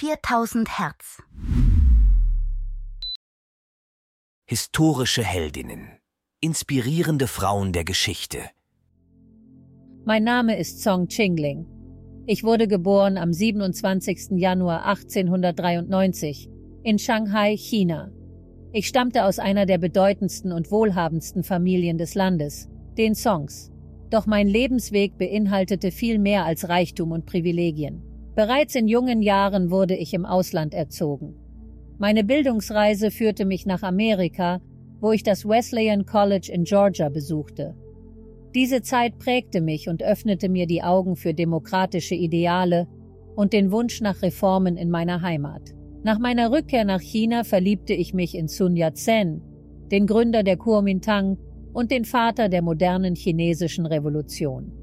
4000 Hertz. Historische Heldinnen. Inspirierende Frauen der Geschichte. Mein Name ist Song Chingling. Ich wurde geboren am 27. Januar 1893 in Shanghai, China. Ich stammte aus einer der bedeutendsten und wohlhabendsten Familien des Landes, den Songs. Doch mein Lebensweg beinhaltete viel mehr als Reichtum und Privilegien. Bereits in jungen Jahren wurde ich im Ausland erzogen. Meine Bildungsreise führte mich nach Amerika, wo ich das Wesleyan College in Georgia besuchte. Diese Zeit prägte mich und öffnete mir die Augen für demokratische Ideale und den Wunsch nach Reformen in meiner Heimat. Nach meiner Rückkehr nach China verliebte ich mich in Sun Yat-sen, den Gründer der Kuomintang und den Vater der modernen chinesischen Revolution.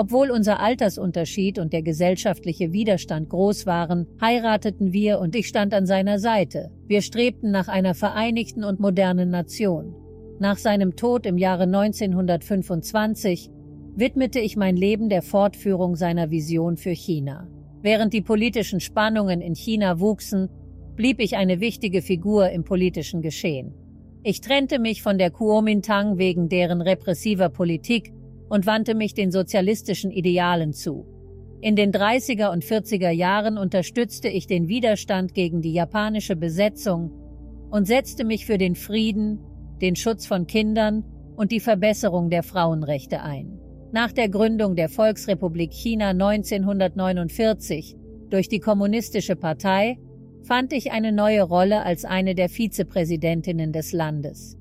Obwohl unser Altersunterschied und der gesellschaftliche Widerstand groß waren, heirateten wir und ich stand an seiner Seite. Wir strebten nach einer vereinigten und modernen Nation. Nach seinem Tod im Jahre 1925 widmete ich mein Leben der Fortführung seiner Vision für China. Während die politischen Spannungen in China wuchsen, blieb ich eine wichtige Figur im politischen Geschehen. Ich trennte mich von der Kuomintang wegen deren repressiver Politik und wandte mich den sozialistischen Idealen zu. In den 30er und 40er Jahren unterstützte ich den Widerstand gegen die japanische Besetzung und setzte mich für den Frieden, den Schutz von Kindern und die Verbesserung der Frauenrechte ein. Nach der Gründung der Volksrepublik China 1949 durch die Kommunistische Partei fand ich eine neue Rolle als eine der Vizepräsidentinnen des Landes.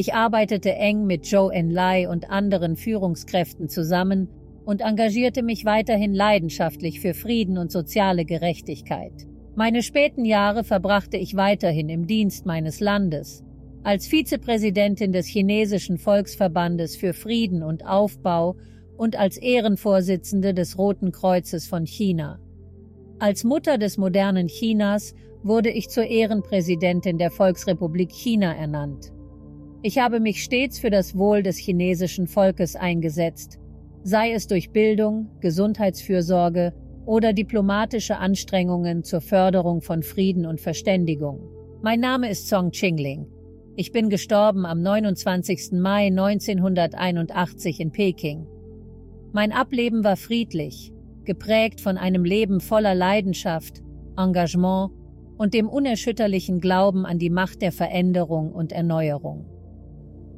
Ich arbeitete eng mit Zhou Enlai und anderen Führungskräften zusammen und engagierte mich weiterhin leidenschaftlich für Frieden und soziale Gerechtigkeit. Meine späten Jahre verbrachte ich weiterhin im Dienst meines Landes, als Vizepräsidentin des chinesischen Volksverbandes für Frieden und Aufbau und als Ehrenvorsitzende des Roten Kreuzes von China. Als Mutter des modernen Chinas wurde ich zur Ehrenpräsidentin der Volksrepublik China ernannt. Ich habe mich stets für das Wohl des chinesischen Volkes eingesetzt, sei es durch Bildung, Gesundheitsfürsorge oder diplomatische Anstrengungen zur Förderung von Frieden und Verständigung. Mein Name ist Song Qingling. Ich bin gestorben am 29. Mai 1981 in Peking. Mein Ableben war friedlich, geprägt von einem Leben voller Leidenschaft, Engagement und dem unerschütterlichen Glauben an die Macht der Veränderung und Erneuerung.